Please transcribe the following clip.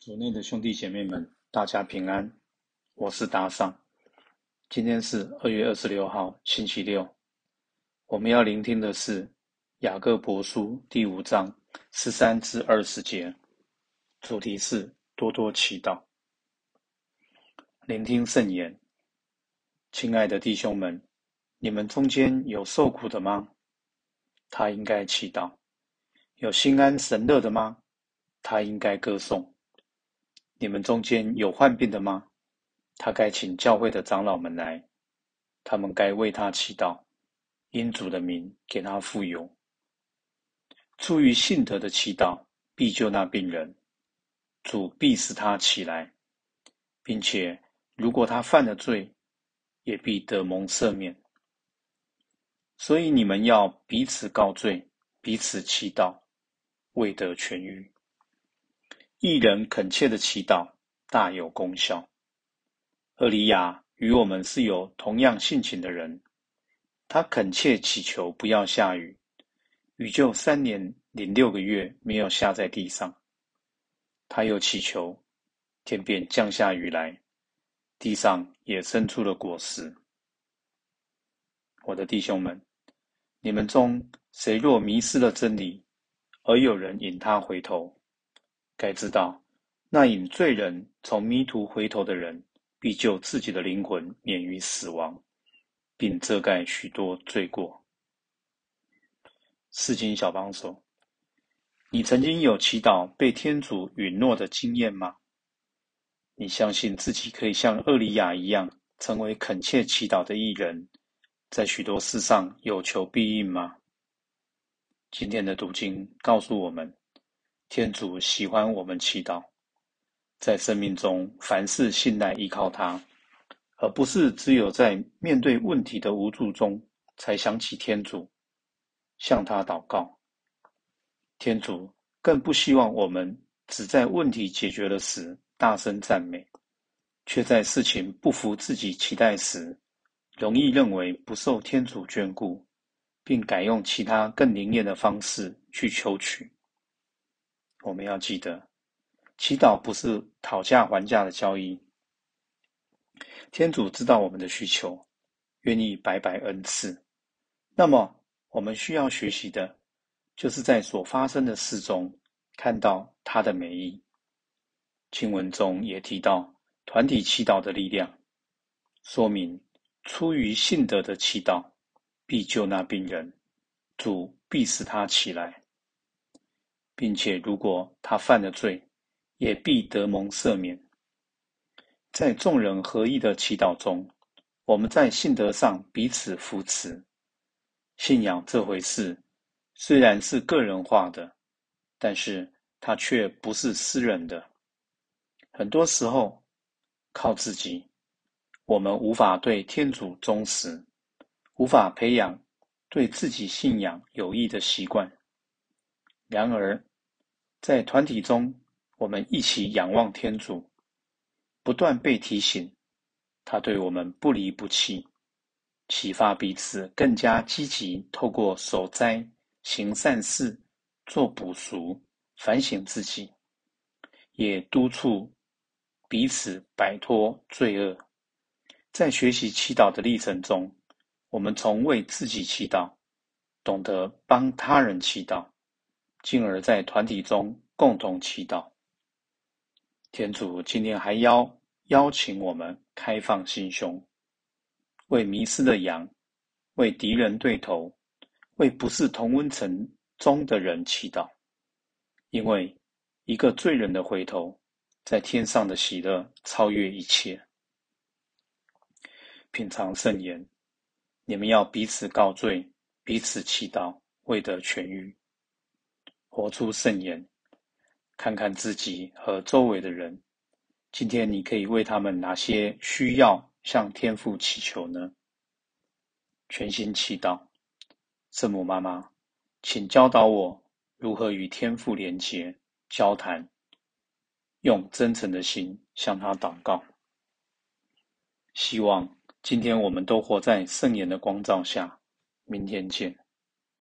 组内的兄弟姐妹们，大家平安，我是达尚。今天是二月二十六号，星期六。我们要聆听的是雅各伯书第五章十三至二十节，主题是多多祈祷。聆听圣言，亲爱的弟兄们，你们中间有受苦的吗？他应该祈祷。有心安神乐的吗？他应该歌颂。你们中间有患病的吗？他该请教会的长老们来，他们该为他祈祷，因主的名给他富有。出于信德的祈祷必救那病人，主必使他起来，并且如果他犯了罪，也必得蒙赦免。所以你们要彼此告罪，彼此祈祷，为得痊愈。一人恳切的祈祷大有功效。厄里亚与我们是有同样性情的人，他恳切祈求不要下雨，雨就三年零六个月没有下在地上。他又祈求，天便降下雨来，地上也生出了果实。我的弟兄们，你们中谁若迷失了真理，而有人引他回头？该知道，那引罪人从迷途回头的人，必救自己的灵魂免于死亡，并遮盖许多罪过。四经小帮手，你曾经有祈祷被天主允诺的经验吗？你相信自己可以像厄里亚一样，成为恳切祈祷的艺人，在许多事上有求必应吗？今天的读经告诉我们。天主喜欢我们祈祷，在生命中凡事信赖依靠他，而不是只有在面对问题的无助中才想起天主，向他祷告。天主更不希望我们只在问题解决了时大声赞美，却在事情不符自己期待时，容易认为不受天主眷顾，并改用其他更灵验的方式去求取。我们要记得，祈祷不是讨价还价的交易。天主知道我们的需求，愿意白白恩赐。那么，我们需要学习的，就是在所发生的事中看到他的美意。经文中也提到团体祈祷的力量，说明出于信德的祈祷必救那病人，主必使他起来。并且，如果他犯了罪，也必得蒙赦免。在众人合一的祈祷中，我们在信德上彼此扶持。信仰这回事虽然是个人化的，但是它却不是私人的。很多时候，靠自己，我们无法对天主忠实，无法培养对自己信仰有益的习惯。然而，在团体中，我们一起仰望天主，不断被提醒，他对我们不离不弃，启发彼此更加积极，透过守斋、行善事、做补赎、反省自己，也督促彼此摆脱罪恶。在学习祈祷的历程中，我们从为自己祈祷，懂得帮他人祈祷。进而，在团体中共同祈祷。天主今天还邀邀请我们开放心胸，为迷失的羊，为敌人对头，为不是同温层中的人祈祷。因为一个罪人的回头，在天上的喜乐超越一切。品尝圣言，你们要彼此告罪，彼此祈祷，为得痊愈。活出圣言，看看自己和周围的人。今天你可以为他们哪些需要向天父祈求呢？全心祈祷，圣母妈妈，请教导我如何与天父连结、交谈，用真诚的心向他祷告。希望今天我们都活在圣言的光照下。明天见。